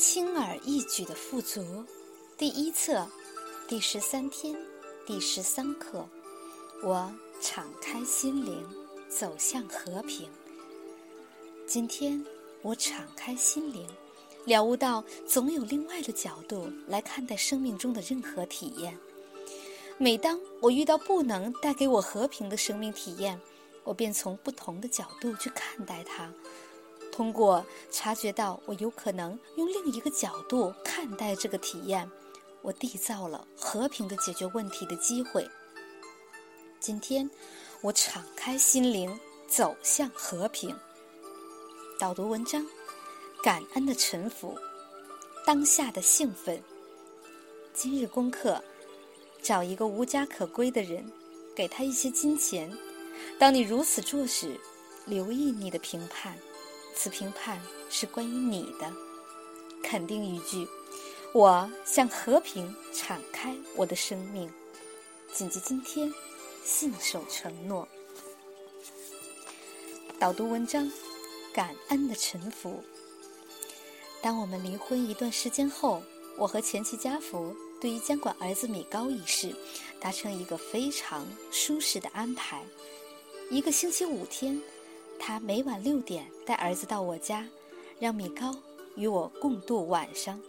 轻而易举的富足，第一册，第十三天，第十三课。我敞开心灵，走向和平。今天我敞开心灵，了悟到总有另外的角度来看待生命中的任何体验。每当我遇到不能带给我和平的生命体验，我便从不同的角度去看待它。通过察觉到我有可能用另一个角度看待这个体验，我缔造了和平的解决问题的机会。今天，我敞开心灵，走向和平。导读文章：感恩的臣服，当下的兴奋。今日功课：找一个无家可归的人，给他一些金钱。当你如此做时，留意你的评判。此评判是关于你的肯定语句。我向和平敞开我的生命。谨记今天，信守承诺。导读文章：感恩的臣服。当我们离婚一段时间后，我和前妻家福对于监管儿子米高一事达成一个非常舒适的安排。一个星期五天。他每晚六点带儿子到我家，让米高与我共度晚上，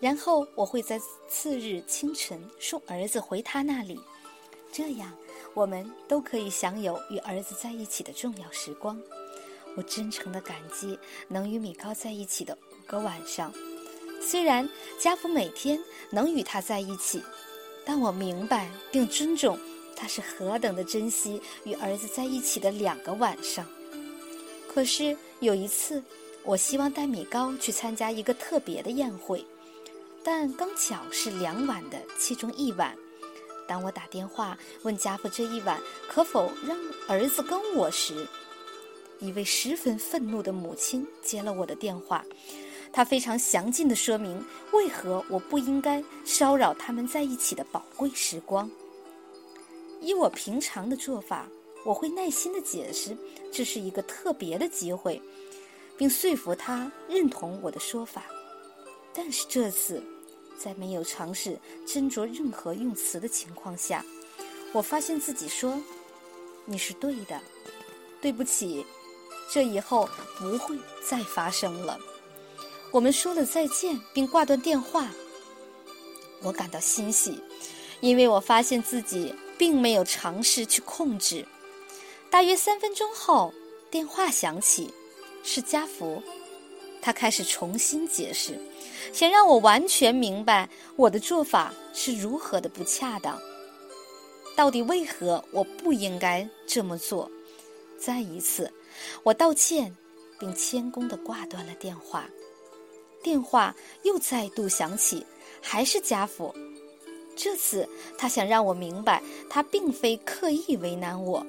然后我会在次日清晨送儿子回他那里，这样我们都可以享有与儿子在一起的重要时光。我真诚的感激能与米高在一起的五个晚上，虽然家父每天能与他在一起，但我明白并尊重他是何等的珍惜与儿子在一起的两个晚上。可是有一次，我希望带米高去参加一个特别的宴会，但刚巧是两晚的其中一晚。当我打电话问家父这一晚可否让儿子跟我时，一位十分愤怒的母亲接了我的电话。她非常详尽地说明为何我不应该骚扰他们在一起的宝贵时光。依我平常的做法。我会耐心的解释，这是一个特别的机会，并说服他认同我的说法。但是这次，在没有尝试斟酌任何用词的情况下，我发现自己说：“你是对的，对不起，这以后不会再发生了。”我们说了再见，并挂断电话。我感到欣喜，因为我发现自己并没有尝试去控制。大约三分钟后，电话响起，是家福。他开始重新解释，想让我完全明白我的做法是如何的不恰当。到底为何我不应该这么做？再一次，我道歉，并谦恭的挂断了电话。电话又再度响起，还是家福。这次他想让我明白，他并非刻意为难我。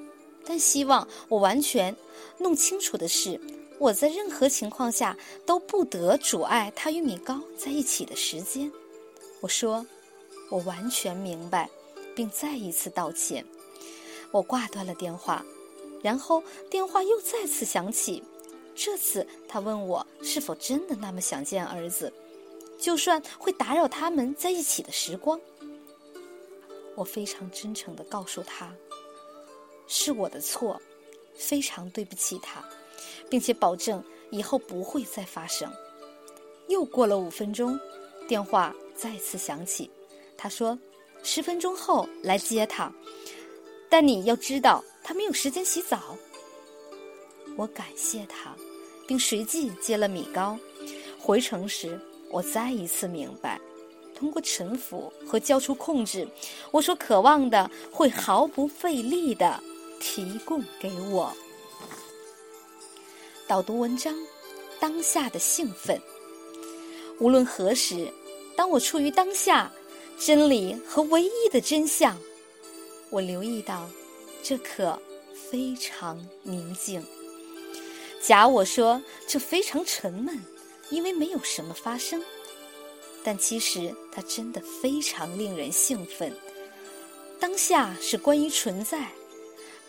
但希望我完全弄清楚的是，我在任何情况下都不得阻碍他与米高在一起的时间。我说，我完全明白，并再一次道歉。我挂断了电话，然后电话又再次响起。这次他问我是否真的那么想见儿子，就算会打扰他们在一起的时光。我非常真诚地告诉他。是我的错，非常对不起他，并且保证以后不会再发生。又过了五分钟，电话再次响起，他说：“十分钟后来接他，但你要知道他没有时间洗澡。”我感谢他，并随即接了米糕。回城时，我再一次明白，通过臣服和交出控制，我所渴望的会毫不费力的。提供给我导读文章，当下的兴奋。无论何时，当我处于当下，真理和唯一的真相，我留意到，这可非常宁静。假我说这非常沉闷，因为没有什么发生，但其实它真的非常令人兴奋。当下是关于存在。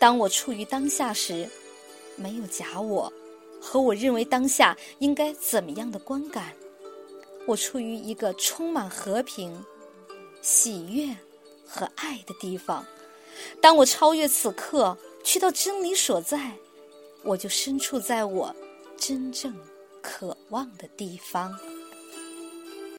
当我处于当下时，没有假我和我认为当下应该怎么样的观感。我处于一个充满和平、喜悦和爱的地方。当我超越此刻，去到真理所在，我就身处在我真正渴望的地方。